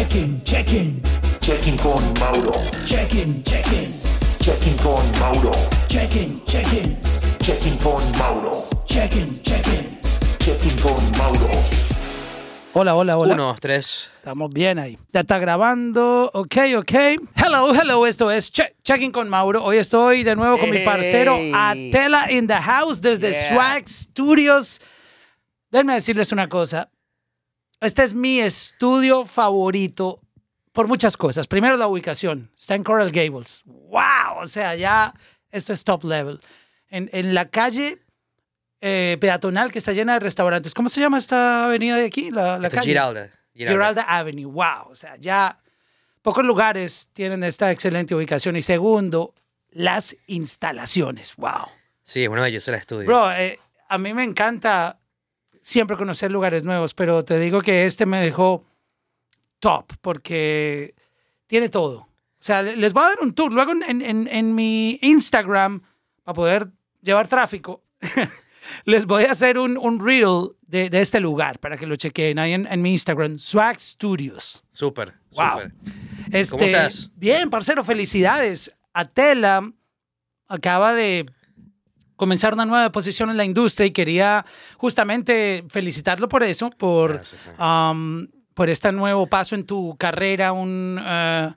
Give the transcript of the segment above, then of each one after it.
Check-in, check-in, Checking con Mauro. check-in, check-in, Checking con Mauro. check-in, check-in, Checking con Mauro. check-in, check-in. Checking con Mauro. Hola, hola, hola. Uno, dos, tres. Estamos bien ahí. Ya está grabando. Ok, ok. Hello, hello. Esto es Che- Checking con Mauro. Hoy estoy de nuevo con mi parcero Hey. Atela in the house desde Yeah. Swag Studios. Déjenme decirles una cosa. Este es mi estudio favorito por muchas cosas. Primero, la ubicación. Está en Coral Gables. ¡Wow! O sea, ya esto es top level. En, en la calle eh, peatonal que está llena de restaurantes. ¿Cómo se llama esta avenida de aquí? La, calle. Giralda. Giralda Avenue. Wow. O sea, ya pocos lugares tienen esta excelente ubicación. Y segundo, las instalaciones. Wow. Sí, es una belleza el estudio. Bro, eh, a mí me encanta siempre conocer lugares nuevos, pero te digo que este me dejó top porque tiene todo. O sea, le- les voy a dar un tour luego en, en- en mi Instagram para poder llevar tráfico. les voy a hacer un, un reel de, de este lugar para que lo chequen ahí en, en mi Instagram, Swag Studios. Súper, Wow. súper. Este, ¿Cómo estás? Bien, parcero, felicidades. Atela acaba de comenzar una nueva posición en la industria y quería justamente felicitarlo por eso, por, Gracias, um, por este nuevo paso en tu carrera, un, uh,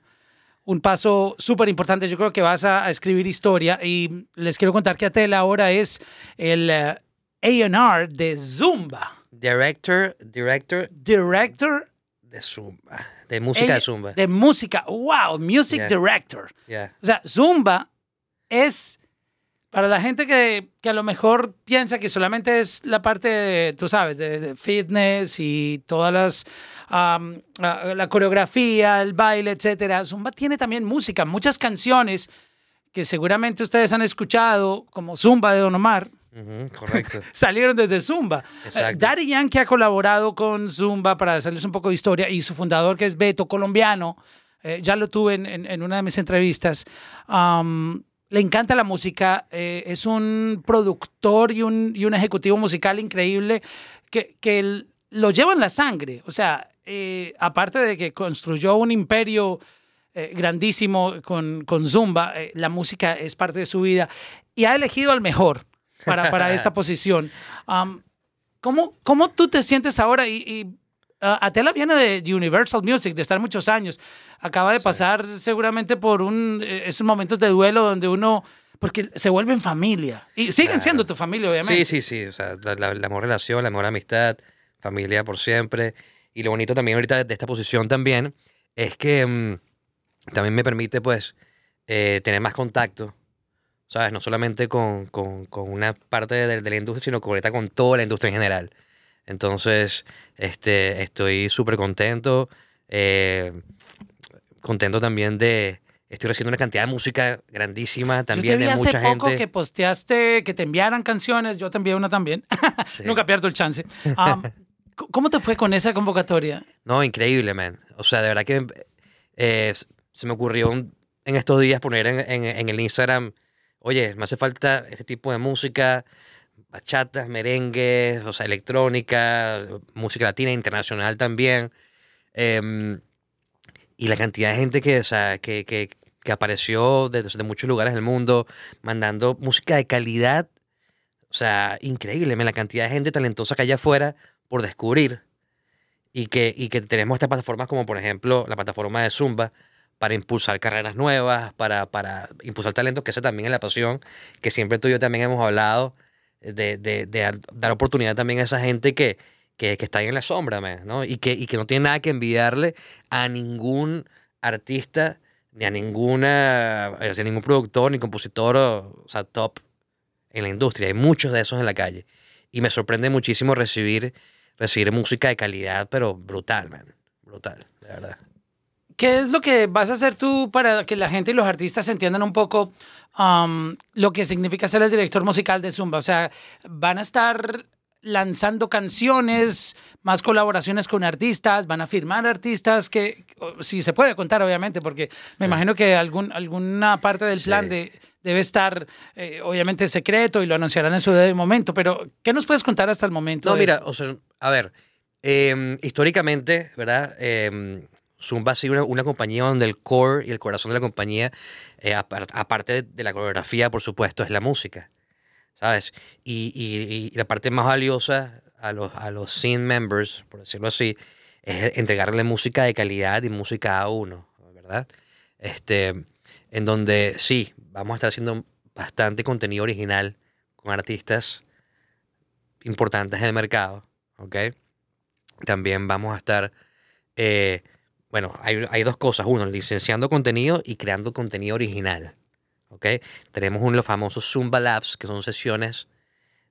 un paso súper importante. Yo creo que vas a, a escribir historia y les quiero contar que Atela ahora es el uh, A&R de Zumba, Director, director Director de Zumba. De música A- de Zumba. de música. Wow, Music Yeah. Director. O sea, Zumba es para la gente que, que a lo mejor piensa que solamente es la parte, de, tú sabes, de, de fitness y todas las, am, la, la coreografía, el baile, etcétera. Zumba tiene también música, muchas canciones que seguramente ustedes han escuchado, como Zumba de Don Omar, Ujú, correcto. salieron desde Zumba. Exacto. Daddy Yankee ha colaborado con Zumba para hacerles un poco de historia y su fundador, que es Beto, colombiano, eh, ya lo tuve en, en- en una de mis entrevistas. Am, le encanta la música, eh, es un productor y un, y un ejecutivo musical increíble que, que lo lleva en la sangre. O sea, eh, aparte de que construyó un imperio eh, grandísimo con, con Zumba, la música es parte de su vida y ha elegido al mejor para, para esta posición. ¿cómo, ¿Cómo tú te sientes ahora? Y, y, ah, Atela viene de Universal Music, de estar muchos años. Acaba de pasar seguramente por un, eh, esos momentos de duelo donde uno, porque se vuelven familia. Y siguen Claro. siendo tu familia, obviamente. Sí, sí, sí. O sea, la, la- la mejor relación, la mejor amistad, familia por siempre. Y lo bonito también ahorita de, esta posición también es que mm, también me permite, pues, eh, tener más contacto, ¿sabes? No solamente con, con- con una parte de, de la industria, sino ahorita con toda la industria en general. Entonces, este, estoy súper contento. eh, contento también de... Estoy recibiendo una cantidad de música grandísima Yo te también vi de hace mucha poco gente. que posteaste que te enviaran canciones, yo te envié una también. Sí. Nunca pierdo el chance. C- ¿Cómo te fue con esa convocatoria? No, increíble, man. O sea, de verdad que eh, se me ocurrió un- en estos días poner en, en- en el Instagram, oye, me hace falta este tipo de música, bachatas, merengues, o sea, electrónica, música latina, internacional también. Em, y la cantidad de gente que, o sea, que, que, que apareció de, de muchos lugares del mundo mandando música de calidad. O sea, increíble, la cantidad de gente talentosa que hay afuera por descubrir y que, y que tenemos estas plataformas como por ejemplo la plataforma de Zumba para impulsar carreras nuevas, para, para impulsar talentos, que esa también es la pasión, que siempre tú y yo también hemos hablado, de, de- dar- oportunidad también a esa gente que, que, está ahí en la sombra, ¿no? Y que, y que no tiene nada que envidiarle a ningún artista, ni a ninguna, a ningún productor, ni compositor, o, o sea, top en la industria. Hay muchos de esos en la calle. Y me sorprende muchísimo recibir, recibir música de calidad, pero brutal, man. Brutal, de verdad. ¿Qué es lo que vas a hacer tú para que la gente y los artistas entiendan un poco um, lo que significa ser el director musical de Zumba? O sea, van a estar lanzando canciones, más colaboraciones con artistas, van a firmar artistas que, si se puede contar obviamente, porque me imagino que algún, alguna parte del Sí. plan de, debe estar eh, obviamente secreto y lo anunciarán en su momento, pero ¿qué nos puedes contar hasta el momento? No, mira, eso? o sea, a ver, eh, históricamente, ¿verdad? Eh, Zumba ha sido una, una compañía donde el core y el corazón de la compañía, eh, apar- aparte de la coreografía, por supuesto, es la música. ¿Sabes? Y, y- y la parte más valiosa a los, a los scene members, por decirlo así, es entregarle música de calidad y música a uno, ¿verdad? Este, en donde sí, vamos a estar haciendo bastante contenido original con artistas importantes en el mercado, ¿ok? También vamos a estar, eh, bueno, hay, hay dos cosas. Uno, licenciando contenido y creando contenido original, ¿ok? Tenemos de los famosos Zumba Labs, que son sesiones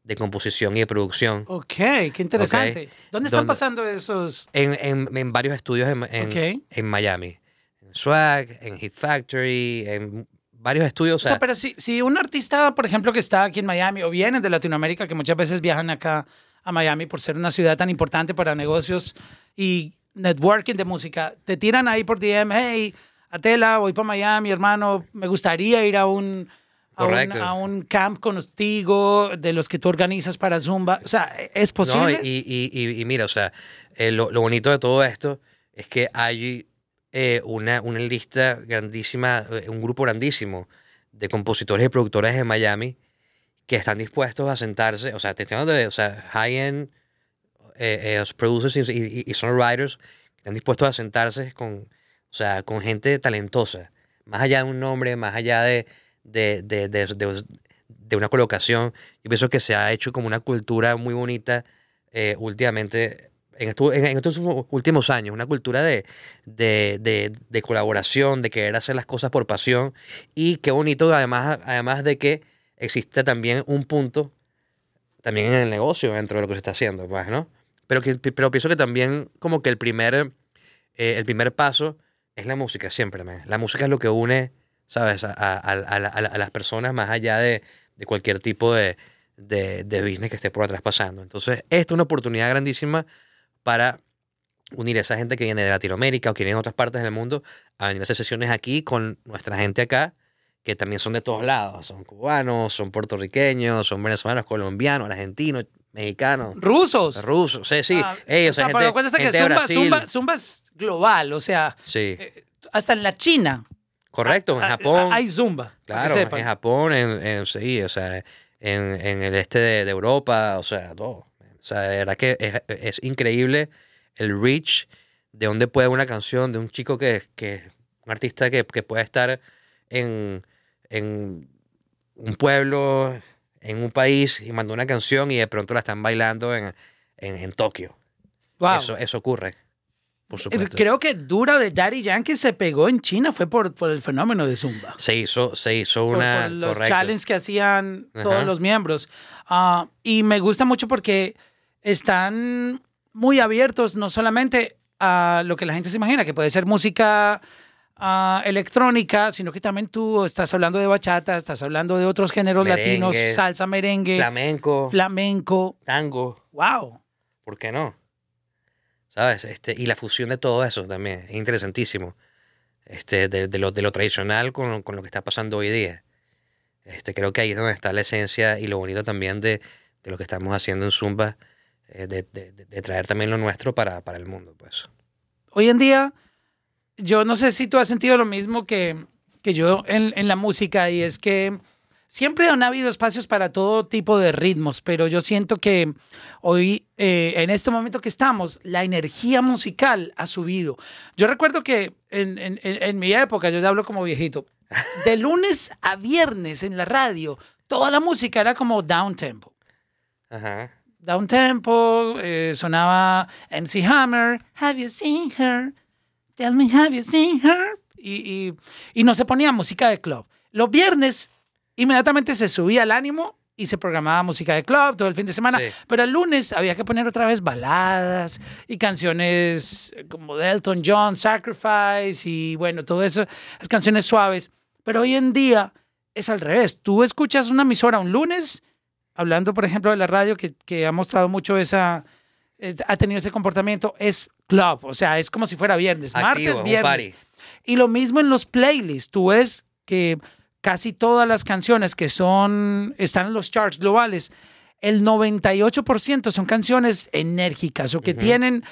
de composición y de producción Ok, qué interesante. ¿Dónde están ¿Dónde? pasando esos? en, en- en varios estudios en, en- Ok. en Miami. En Swag, en Hit Factory, en varios estudios. O sea, pero si, si un artista, por ejemplo, que está aquí en Miami o viene de Latinoamérica, que muchas veces viajan acá a Miami por ser una ciudad tan importante para negocios y networking de música, te tiran ahí por DM, hey, Atela, voy para Miami, hermano, me gustaría ir a un, a un, a un camp contigo de los que tú organizas para Zumba. O sea, ¿es No, posible? y, y- y- y mira, o sea, eh, lo, lo bonito de todo esto es que hay eh, una, una lista grandísima, eh, un grupo grandísimo de compositores y productores de Miami que están dispuestos a sentarse, o sea, te estoy hablando de o sea, high-end eh, eh, producers y, y- y songwriters que están dispuestos a sentarse con, o sea, con gente talentosa, más allá de un nombre, más allá de, de, de, de- una colocación. Yo pienso que se ha hecho como una cultura muy bonita eh, últimamente, en, estos últimos años, una cultura de- de colaboración, de querer hacer las cosas por pasión y qué bonito además, además de que existe también un punto también en el negocio dentro de lo que se está haciendo, pues, ¿no? Pero, que, pero pienso que también como que el primer, eh, el primer paso es la música siempre, man. La música es lo que une, ¿sabes? A, a- a- a la- a la- a las personas más allá de, de cualquier tipo de, de, de business que esté por atrás pasando. Entonces, esta es una oportunidad grandísima para unir a esa gente que viene de Latinoamérica o que viene de otras partes del mundo a venir a hacer sesiones aquí con nuestra gente acá, que también son de todos lados. Son cubanos, son puertorriqueños, son venezolanos, colombianos, argentinos, mexicanos, Rusos. rusos. Sí, sí. Ah, Ey, o sea, gente, pero acuérdate que gente Zumba. Zumba, Zumba es global, o sea, Sí, hasta en la China. correcto. En ah, Japón. Hay Zumba. Claro, en Japón, en, en- sí, o sea, en, en el este de, de Europa, o sea, todo. O sea, de verdad que es, es increíble el reach de dónde puede una canción de un chico que, que un artista que, que puede estar en, en un pueblo, en un país y mandó una canción y de pronto la están bailando en, en, en Tokio. Wow. Eso, eso ocurre, por Eh, supuesto. Creo que Dura de Daddy Yankee se pegó en China fue por, por el fenómeno de Zumba. Se hizo, se hizo Por- una... por los correcto. challenges que hacían todos Ajá. los miembros. Ah, y me gusta mucho porque están muy abiertos no solamente a lo que la gente se imagina, que puede ser música ah, electrónica, sino que también tú estás hablando de bachata, estás hablando de otros géneros latinos, salsa, merengue, Flamenco, flamenco. tango. ¡Wow! ¿Por qué no? ¿Sabes? Este, y la fusión de todo eso también es interesantísimo. Este, de, de lo, de lo tradicional con, lo- con lo que está pasando hoy día. Este, creo que ahí es donde está la esencia y lo bonito también de, de lo que estamos haciendo en Zumba, eh, de traer también lo nuestro para, para el mundo. Pues. Hoy en día, yo no sé si tú has sentido lo mismo que, que yo en, en la música y es que siempre han habido espacios para todo tipo de ritmos, pero yo siento que hoy, eh, en este momento que estamos, la energía musical ha subido. Yo recuerdo que en, en- mi época, yo ya hablo como viejito, de lunes a viernes en la radio, toda la música era como down tempo. Ajá. Down tempo, eh, sonaba MC Hammer, Have you seen her? Tell me, have you seen her? Y, y, y no se ponía música de club. Los viernes inmediatamente se subía el ánimo y se programaba música de club todo el fin de semana. Sí. Pero el lunes había que poner otra vez baladas y canciones como de Elton John, Sacrifice y bueno, todo eso, las canciones suaves. Pero hoy en día es al revés. Tú escuchas una emisora un lunes, hablando por ejemplo de la radio que, que ha mostrado mucho esa, ha tenido ese comportamiento, es club, o sea, es como si fuera viernes, Activo, martes, viernes. party. Y lo mismo en los playlists. Tú ves que casi todas las canciones que son están en los charts globales, el 98% son canciones enérgicas o que tienen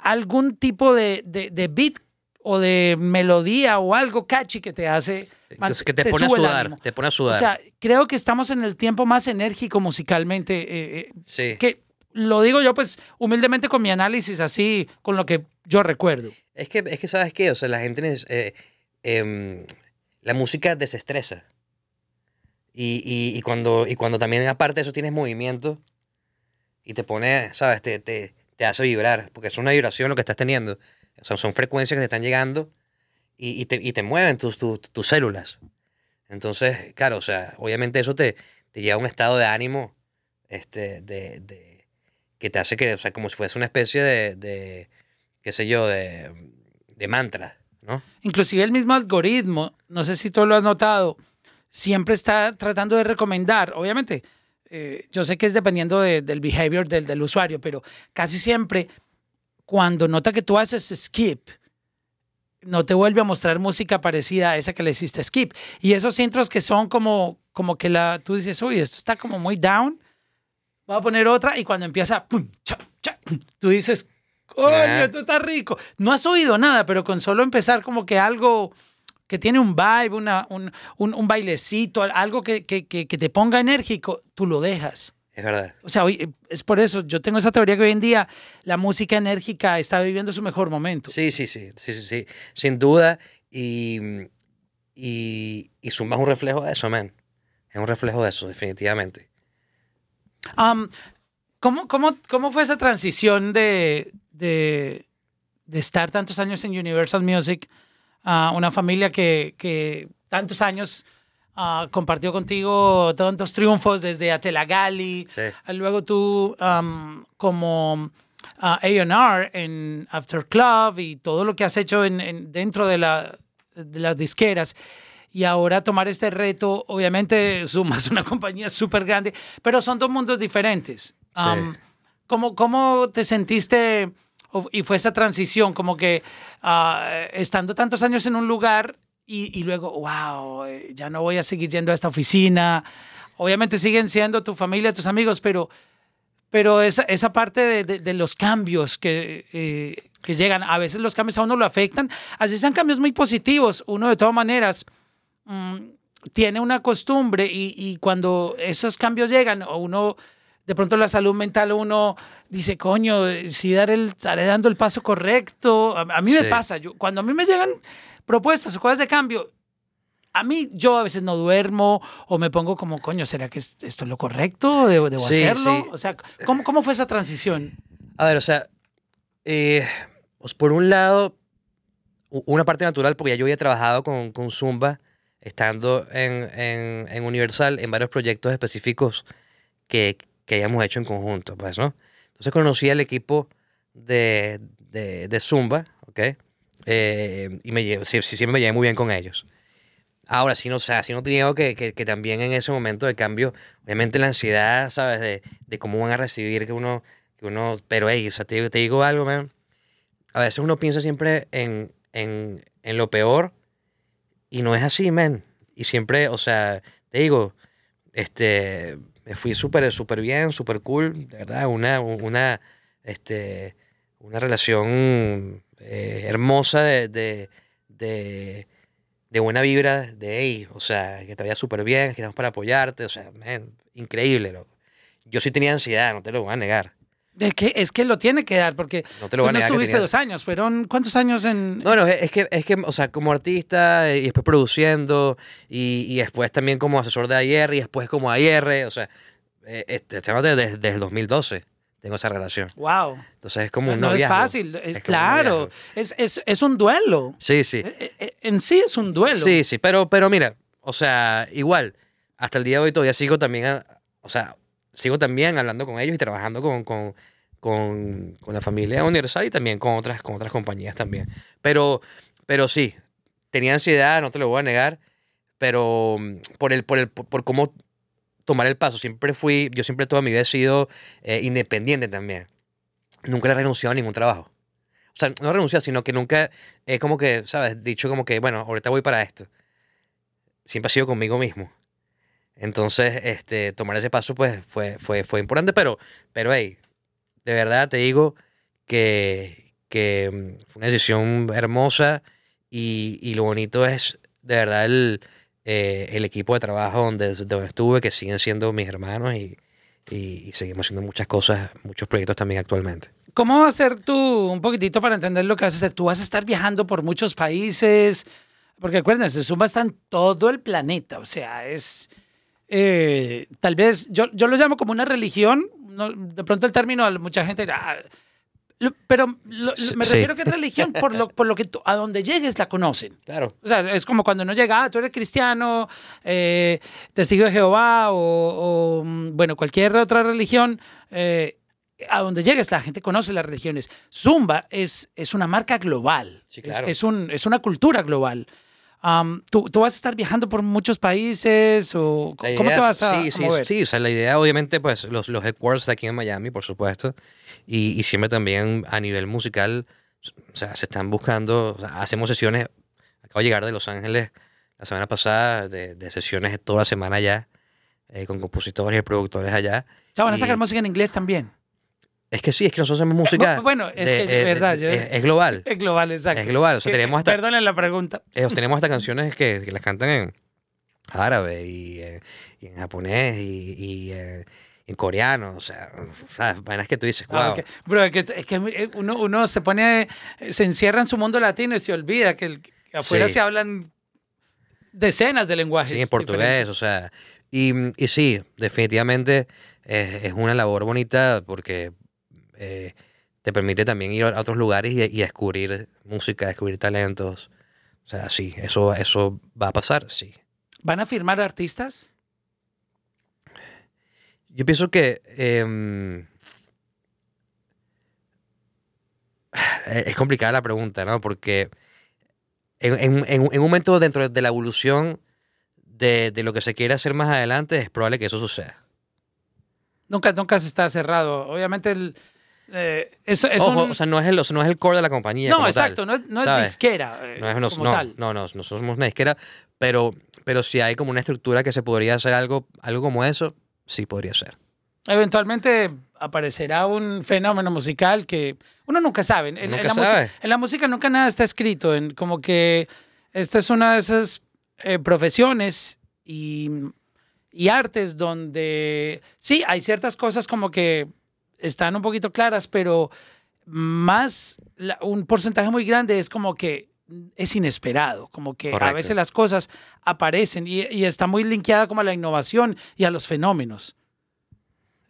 algún tipo de, de- de beat o de melodía o algo catchy que te hace... Entonces, que te, pone a sudar, te pone a sudar. O sea, creo que estamos en el tiempo más enérgico musicalmente. eh, eh, sí. que lo digo yo, pues, humildemente con mi análisis, así, con lo que yo recuerdo. Es que, es que ¿sabes qué? O sea, la gente... neces- eh, em, la música desestresa. Y, y, y cuando, y cuando también aparte de eso tienes movimiento y te pone, ¿sabes? Te, te, te hace vibrar, porque es una vibración lo que estás teniendo. O sea, son frecuencias que te están llegando y, y te, y te mueven tus, tus, tus células. Entonces, claro, o sea, obviamente eso te, te lleva a un estado de ánimo este, de, de- que te hace que, o sea, como si fuese una especie de, de qué sé yo, de, mantra, ¿no? Inclusive el mismo algoritmo, no sé si tú lo has notado, siempre está tratando de recomendar, obviamente, eh, yo sé que es dependiendo de- del behavior del, del usuario, pero casi siempre cuando nota que tú haces skip, no te vuelve a mostrar música parecida a esa que le hiciste skip. Y esos intros que son como, como que la, tú dices, uy, esto está como muy down, voy a poner otra y cuando empieza, pum, cha, cha, tú dices, coño, Ajá. esto está rico. No has oído nada, pero con solo empezar como que algo que tiene un vibe, una, un, un, un bailecito, algo que, que, que, que te ponga enérgico, tú lo dejas. Es verdad. O sea, hoy- es por eso, yo tengo esa teoría que hoy en día la música enérgica está viviendo su mejor momento. Sí, sí, sí, sí, sí, sí, sin duda. Y, y, y Zumba es un reflejo de eso, man. Es un reflejo de eso, definitivamente. ¿Cómo, cómo, cómo fue esa transición de, de, de estar tantos años en Universal Music a una familia que, que tantos años ah, compartió contigo tantos triunfos desde Atelagali, Sí. luego tú como ah, A&R en After Club y todo lo que has hecho en, en- dentro de, la, de las disqueras y ahora tomar este reto, obviamente Zuma es una compañía súper grande, pero son dos mundos diferentes. Am, ¿cómo, cómo te sentiste y fue esa transición? Como que ah, estando tantos años en un lugar y, y luego, wow, eh, ya no voy a seguir yendo a esta oficina. Obviamente siguen siendo tu familia, tus amigos, pero, pero esa, esa parte de, de- de los cambios que, eh, que llegan, a veces los cambios a uno lo afectan, así sean cambios muy positivos, uno de todas maneras mm, tiene una costumbre y, y cuando esos cambios llegan, o uno, de pronto la salud mental, uno dice, coño, si dar el, estaré dando el paso correcto. A, a mí me Sí. pasa, yo, cuando a mí me llegan propuestas o cosas de cambio, a mí yo a veces no duermo o me pongo como, coño, ¿será que es- esto es lo correcto? ¿Debo, debo Sí, hacerlo? sí. O sea, ¿cómo, ¿cómo fue esa transición? A ver, o sea, eh, pues por un lado, una parte natural, porque ya yo había trabajado con, con Zumba, estando en, en- en Universal, en varios proyectos específicos que, que hayamos hecho en conjunto, pues, ¿no? Entonces conocí al equipo de, de, de Zumba, ¿ok? Eh, y me llevo, sí, sí, siempre me llevé muy bien con ellos. Ahora, sí no, o sea, sí no te niego que, que, que también en ese momento de cambio, obviamente la ansiedad, ¿sabes? De, de cómo van a recibir que uno, que uno, pero hey, o sea, te, digo- te digo algo, man. A veces uno piensa siempre en, en, en lo peor y no es así, man. Y siempre, o sea, te digo, este, me fui súper, súper bien, súper cool, de verdad, una, una, este, una relación eh, hermosa de, de, de, de buena vibra, de, hey, o sea, que te vaya súper bien, que estamos para apoyarte, o sea, man, increíble, loco. Yo sí tenía ansiedad, no te lo voy a negar. Es que, es que lo tiene que dar, porque No te lo tú estuviste dos años, fueron ¿cuántos años en...? No, no, es que, es que, o sea, como artista y después produciendo y, y después también como asesor de AIR y después como AIR, o sea, este, estoy hablando de- desde, el 2012 tengo esa relación. Wow. Entonces es como No, un no es noviazgo. fácil, es, un claro, es, es, es un duelo. Sí, sí. Eh, En sí es un duelo. Sí, sí, pero, pero mira, o sea, igual, hasta el día de hoy todavía sigo también, o sea, sigo también hablando con ellos y trabajando con, con, con, con la familia Universal y también con otras, con otras compañías también. Pero, pero sí, tenía ansiedad, no te lo voy a negar, pero mm, por, el, por, el, por, cómo tomar el paso, siempre fui, yo siempre toda mi vida he sido eh, independiente también. Nunca he renunciado a ningún trabajo. O sea, no renunciado, sino que nunca he como que, ¿sabes? Dicho como que, bueno, ahorita voy para esto. Siempre ha sido conmigo mismo. Entonces, este, tomar ese paso, pues, fue, fue, fue importante, pero, pero, hey, de verdad te digo que, que mm, fue una decisión hermosa y, y lo bonito es de verdad el, eh, el equipo de trabajo donde, donde estuve, que siguen siendo mis hermanos y, y- y seguimos haciendo muchas cosas, muchos proyectos también actualmente. ¿Cómo va a ser tú, un poquitito para entender lo que vas a hacer? Tú vas a estar viajando por muchos países, porque acuérdense, Zumba está en todo el planeta, o sea, es, eh, tal vez, yo, yo lo llamo como una religión, no- de pronto el término, a mucha gente dirá, "Ah", lo- pero lo- lo- me Sí. refiero que es religión por lo, por lo que tú- a donde llegues la conocen. Claro. O sea, es como cuando uno llega, ah, tú eres cristiano, eh, testigo de Jehová o, o, bueno, cualquier otra religión, eh, a donde llegues la gente conoce las religiones. Zumba es, es una marca global, Sí, Es- claro. es, un, es una cultura global. Am, ¿tú, tú vas a estar viajando por muchos países o cómo te vas a, sí, a sí, mover? Sí, o sea, la idea obviamente, pues los, los headquarters aquí en Miami, por supuesto, y, y siempre también a nivel musical, o sea, se están buscando, o sea, hacemos sesiones, acabo de llegar de Los Ángeles la semana pasada, de, de sesiones toda la semana ya, eh, con compositores y productores allá. O sea, van a sacar música en inglés también. Es que sí, es que nosotros hacemos música. bueno, es de- que, eh, verdad, de- yo- es, es global. Es global, exacto. Es global, o sea, tenemos hasta- Perdonen la pregunta. Eh, tenemos hasta canciones que, que las cantan en árabe y, eh, y en japonés y, y, eh, en coreano. O sea, ¿sabes? vainas que tú dices, wow. Ah. Bro, es que, es que uno, uno se pone, se encierra en su mundo latino y se olvida que, el- que afuera Sí. se hablan decenas de lenguajes. Sí, en portugués, diferentes. o sea. Y, y sí, definitivamente es una labor bonita porque eh, te permite también ir a otros lugares y, y descubrir música, descubrir talentos. O sea, sí, eso, eso va a pasar, sí. ¿Van a firmar artistas? Yo pienso que em, es complicada la pregunta, ¿no? Porque en, un- en un momento dentro de la evolución de, de lo que se quiere hacer más adelante, es probable que eso suceda. Nunca, nunca se está cerrado. Obviamente, el, eh, eso es Ojo, un- o sea, no es el, no es el core de la compañía. no, como exacto, tal. no es, no es disquera eh, No, es- no, como no, tal. no, no, nosotros somos una disquera, pero, pero si hay como una estructura que se podría hacer algo, algo como eso, sí podría ser. Eventualmente aparecerá un fenómeno musical que uno nunca sabe. En, en Nunca la, sabe. música- en la música nunca nada está escrito. En, como que esta es una de esas eh, profesiones y, y artes donde sí, hay ciertas cosas como que están un poquito claras, pero más la- un porcentaje muy grande es como que es inesperado, como que a veces las cosas aparecen y, y está muy linkeada como a la innovación y a los fenómenos.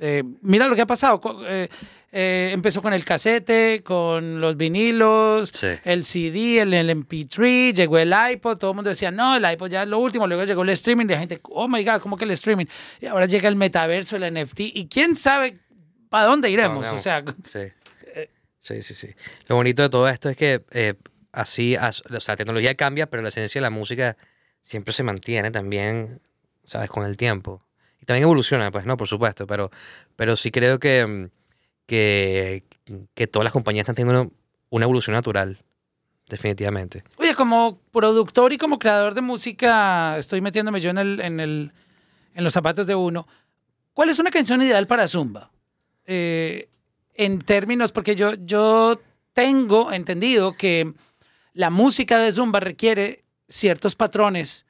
Eh, mira lo que ha pasado. eh, eh, empezó con el casete, con los vinilos, Sí. el CD, el, el MP3, llegó el iPod, todo el mundo decía, no, el iPod ya es lo último, luego llegó el streaming, y la gente, oh my God, ¿cómo que el streaming? Y ahora llega el metaverso, el NFT, y quién sabe para dónde iremos. No, no. O sea, Sí. Sí, sí, sí. Lo bonito de todo esto es que eh, así, as- o sea, la tecnología cambia, pero la esencia de la música siempre se mantiene también, ¿sabes? Con el tiempo. Y también evoluciona, pues, ¿no? Por supuesto, pero, pero sí creo que, mm, que, que todas las compañías están teniendo una, una evolución natural, definitivamente. Oye, como productor y como creador de música, estoy metiéndome yo en, el, en, el, en los zapatos de uno. ¿Cuál es una canción ideal para Zumba? Eh, en términos, porque yo, yo tengo entendido que la música de Zumba requiere ciertos patrones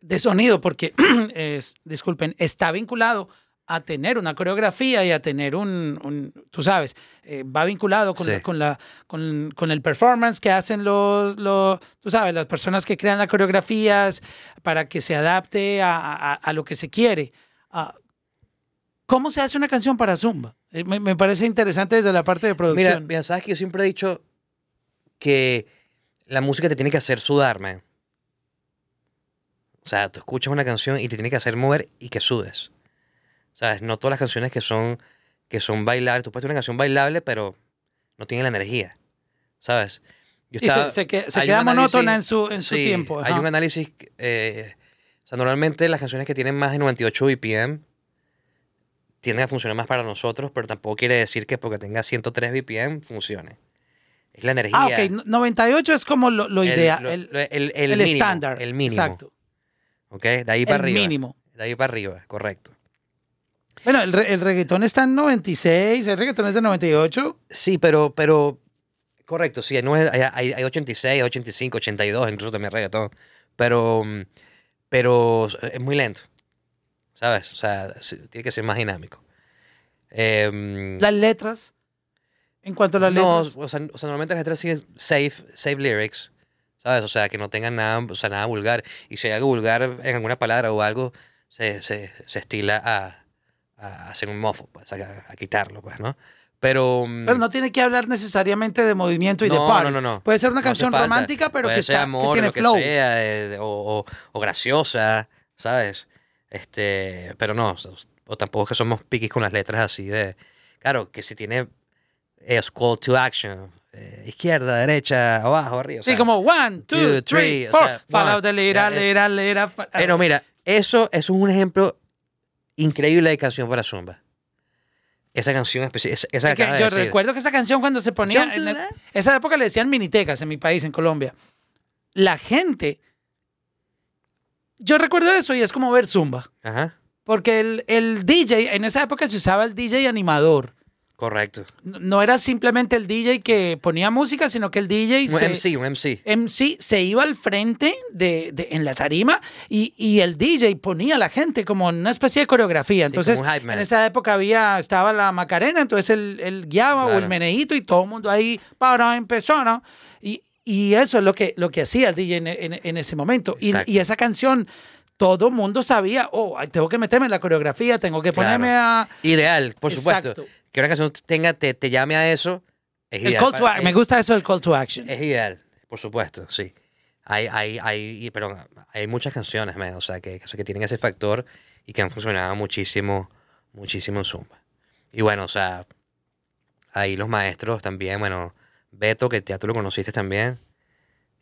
de sonido, porque, es, disculpen, está vinculado a tener una coreografía y a tener un, un- tú sabes, eh, va vinculado con, Sí. la- con, la, con, con el performance que hacen los, los, tú sabes, las personas que crean las coreografías para que se adapte a, a- a lo que se quiere. Ah, ¿Cómo se hace una canción para Zumba? Eh, Me, me parece interesante desde la parte de producción. mira, sabes que yo siempre he dicho que la música te tiene que hacer sudar, man. O sea, tú escuchas una canción y te tiene que hacer mover y que sudes. ¿Sabes? No todas las canciones que son, que son bailables. Tú puedes tener una canción bailable, pero no tiene la energía. ¿Sabes? Yo Sí, se- se que- se hay queda monótona en su- en su sí, tiempo, Hay un análisis. eh, o sea, normalmente las canciones que tienen más de 98 BPM tienden a funcionar más para nosotros, pero tampoco quiere decir que porque tenga 103 BPM funcione. Es la energía. ah, ok, 98 es como lo, lo el- ideal, el, el, el el mínimo, estándar. El mínimo. Exacto. ¿Ok? De ahí para El arriba. mínimo. De ahí para arriba, correcto. Bueno, el, re- el reggaetón está en 96, el reggaetón es de 98. Sí, pero, pero Correcto, sí, no es- hay, hay, hay 86, 85, 82, incluso también reggaetón. Pero, pero es muy lento, ¿sabes? O sea, tiene que ser más dinámico. Em, Las letras, en cuanto a las no, letras. o sea, o sea, normalmente las letras siguen safe, safe lyrics, ¿sabes? O sea, que no tengan nada, o sea, nada vulgar. Y si hay algo vulgar en alguna palabra o algo, se, se, se estila a, a hacer un mofo, pues, a, a quitarlo, pues, ¿no? Pero... mm, Pero no tiene que hablar necesariamente de movimiento y de no, party. no, no, no. Puede ser una canción romántica, pero Puede que, está, amor, que tiene lo que flow. sea, eh, o, o- o graciosa, ¿sabes? Este, pero no, o, sea, o tampoco es que somos piquis con las letras así de... Claro, que si tiene es call to action, eh, izquierda, derecha, abajo, arriba. o Sí, sea, como one, two, two, three, o four. sea, Follow the leader, leader, leader. Pero mira, eso, eso es un ejemplo increíble de canción para Zumba. Esa canción específica, esa, esa Es que yo decir. recuerdo que esa canción cuando se ponía en left. esa época le decían minitecas en mi país, en Colombia. La gente, yo recuerdo eso y es como ver zumba, Ajá, porque el, el DJ en esa época se usaba el DJ animador. correcto. No- era simplemente el DJ que ponía música, sino que el DJ Un se, MC, un MC. MC se iba al frente de, de- en la tarima y, y el DJ ponía a la gente como una especie de coreografía. Entonces, man. en esa época había, estaba la Macarena, entonces él, él guiaba o el Claro. meneíto y todo el mundo ahí para empezar, ¿no? Y, y eso es lo que, lo que hacía el DJ en, en- en ese momento. Y, esa canción, todo el mundo sabía, oh, tengo que meterme en la coreografía, tengo que Claro. ponerme a... Ideal, por supuesto. Exacto. Que una canción tenga, te, te llame a eso. Es El ideal call to me gusta eso del call to action. Es ideal, por supuesto, sí. Hay, hay, hay, pero hay muchas canciones, man, o sea, que, que, que tienen ese factor y que han funcionado muchísimo, muchísimo en Zumba. Y bueno, o sea, ahí los maestros también, bueno, Beto, que ya tú lo conociste también.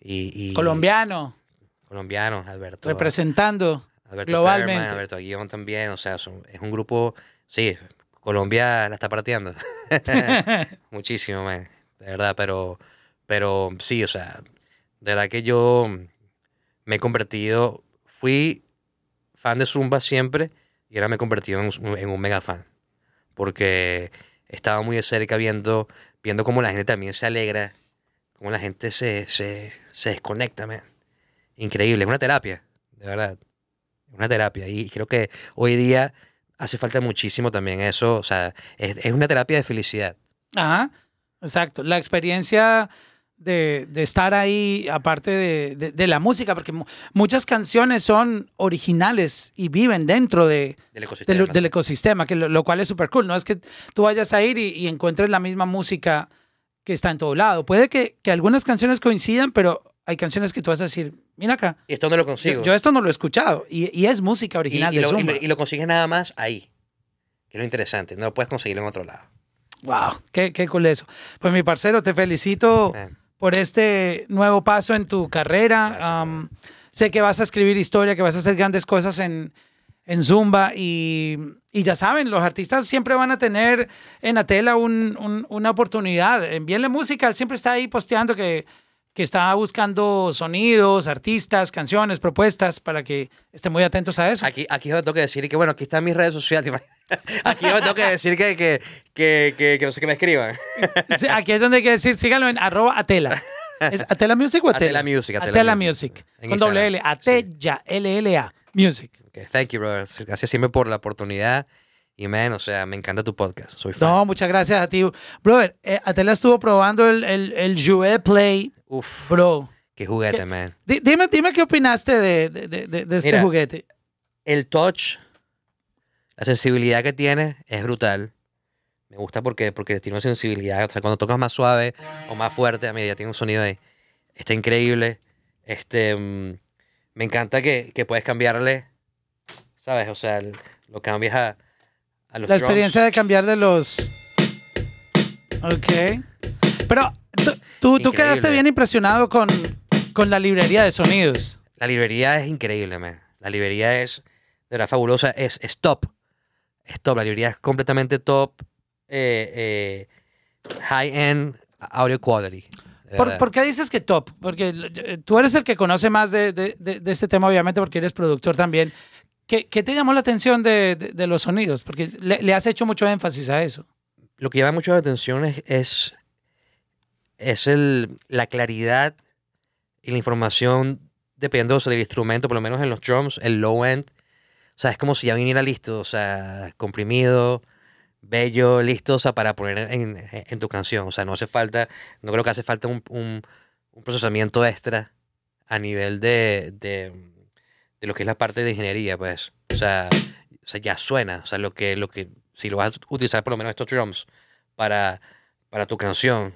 Y, y Colombiano, Colombianos, Alberto. representando. Alberto globalmente. Perman, Alberto Aguillón también, o sea, son- es un grupo, sí, Colombia la está partiendo. Muchísimo, man, de verdad, pero, pero sí, o sea, de verdad que yo me he convertido, fui fan de Zumba siempre y ahora me he convertido en, un- en un mega fan, porque estaba muy de cerca viendo, viendo cómo la gente también se alegra, cómo la gente se, se, se desconecta, man. Increíble, es una terapia, de verdad. Una terapia. Y creo que hoy día hace falta muchísimo también eso. O sea, es, es una terapia de felicidad. Ajá, exacto. La experiencia de, de estar ahí, aparte de, de- de la música, porque mu- muchas canciones son originales y viven dentro de, Del ecosistema. del sí. ecosistema, que lo, lo cual es súper cool. No es que tú vayas a ir y, y encuentres la misma música que está en todo lado. Puede que, que algunas canciones coincidan, pero hay canciones que tú vas a decir, mira acá, Y esto no lo yo, consigo. yo esto no lo he escuchado. Y, y es música original y de lo, Zumba. lo- y lo consigues nada más ahí. Que es lo interesante. No lo puedes conseguir en otro lado. Wow, qué, qué cool eso. Pues mi parcero, te felicito Man. Por este nuevo paso en tu carrera. Am, sé que vas a escribir historia, que vas a hacer grandes cosas en, en Zumba y, y ya saben, los artistas siempre van a tener en un- un- una oportunidad. Envíenle música, él siempre está ahí posteando que, que está buscando sonidos, artistas, canciones, propuestas para que estén muy atentos a eso. Aquí, aquí yo tengo que decir que, bueno, aquí están mis redes sociales. Aquí yo tengo que decir que, que, que, que, que no sé que me escriban. Sí, Aquí es donde hay que decir, síganlo en arroba Atela. ¿Es Atela Music o Atela? Atela Music, Atela Atela Music. Music. Con doble L. Atella, L-L-A. Music. Okay, thank you, brother. Gracias siempre por la oportunidad. Y, man, o sea, me encanta tu podcast. Soy fan. No, muchas gracias a ti. Brother, eh, Atela estuvo probando el, el, el Jouet Play. Uf, Bro. qué juguete, ¿Qué? man. Di- dime, dime qué opinaste de, de, de- este Mira. juguete. el touch, la sensibilidad que tiene es brutal. Me gusta porque, porque tiene una sensibilidad. O sea, cuando tocas más suave o más fuerte, a mí ya tiene un sonido ahí. Está increíble. Este, mm, me encanta que, que puedes cambiarle, ¿sabes? O sea, lo cambias a, a los La drums. experiencia de cambiar de los... Ok. Pero tú, tú, tú quedaste bien impresionado con, con la librería de sonidos. La librería es increíble, man. La librería es de verdad fabulosa. Es, es top. Es top. La librería es completamente top. eh, eh, high-end audio quality. ¿Por, por qué dices que top? Porque eh, tú eres el que conoce más de, de- de- de este tema, obviamente, porque eres productor también. ¿Qué, te llamó la atención de, los sonidos? Porque le, has hecho mucho énfasis a eso. Lo que llama mucho la atención es, es el, la claridad y la información dependiendo del instrumento, por lo menos en los drums, el low end. O sea, es como si ya viniera listo, o sea, comprimido, bello, listo, o sea, para poner en, tu canción. O sea, no hace falta, no creo que hace falta un, procesamiento extra a nivel de, de lo que es la parte de ingeniería, pues. O sea, o sea, ya suena. O sea, lo que, lo que, si lo vas a utilizar por lo menos estos drums para, para tu canción.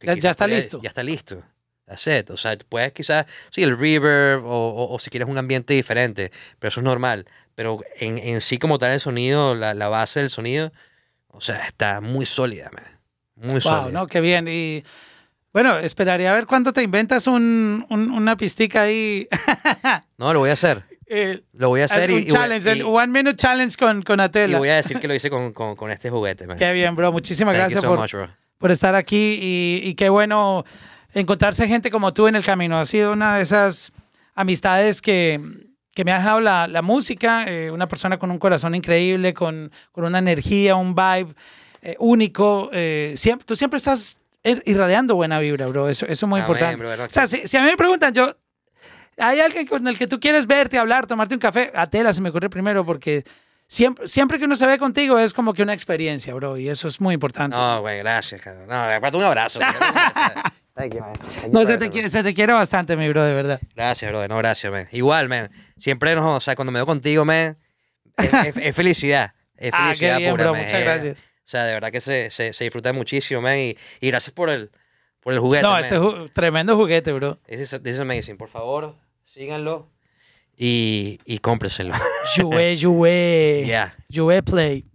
Ya- ya está podría- listo. Ya está listo. That's it. O sea, puedes quizás, sí, el reverb o, o- o si quieres un ambiente diferente, pero eso es normal. Pero en, en sí como tal el sonido, la, la base del sonido, o sea, está muy sólida, man. Muy Wow, sólida. no, qué bien. Y bueno, esperaría a ver cuándo te inventas un, un- una pistica ahí. No, lo voy a hacer. eh, Lo voy a hacer un y, y challenge, el y- one minute challenge con, con y Atela. voy a decir que lo hice con, con, con este juguete, man. Qué bien, bro. Muchísimas Thank gracias so por, much, por estar aquí y, y qué bueno encontrarse gente como tú en el camino. Ha sido una de esas amistades que, que me ha dejado la, la música, eh, una persona con un corazón increíble, con, con una energía, un vibe eh, único. eh, siempre, tú siempre estás irradiando buena vibra, bro. Eso, eso es muy Amén, importante. no, o sea, si, si a mí me preguntan, yo... ¿Hay alguien con el que tú quieres verte, hablar, tomarte un café? A Tela se me ocurre primero porque siempre, siempre que uno se ve contigo es como que una experiencia, bro, y eso es muy importante. No, güey, gracias, cabrón. No, aparte un abrazo. güey. Gracias. Thank you, man. Thank you, No, se te, se te quiere bastante, mi bro, de verdad. Gracias, brother. No, gracias, man. Igual, man. Siempre nos, o sea, cuando me veo contigo, man, es, es- es felicidad. Es Ah, qué felicidad bien, pura, bro, man. muchas Eh, gracias. O sea, de verdad que se, se, se disfruta muchísimo, man. Y, y gracias por el, por el juguete, No, man. este ju- tremendo juguete, bro. This is, this is amazing. Por favor, síganlo y, y cómprenselo. Joué, joué. Yeah. Joué play.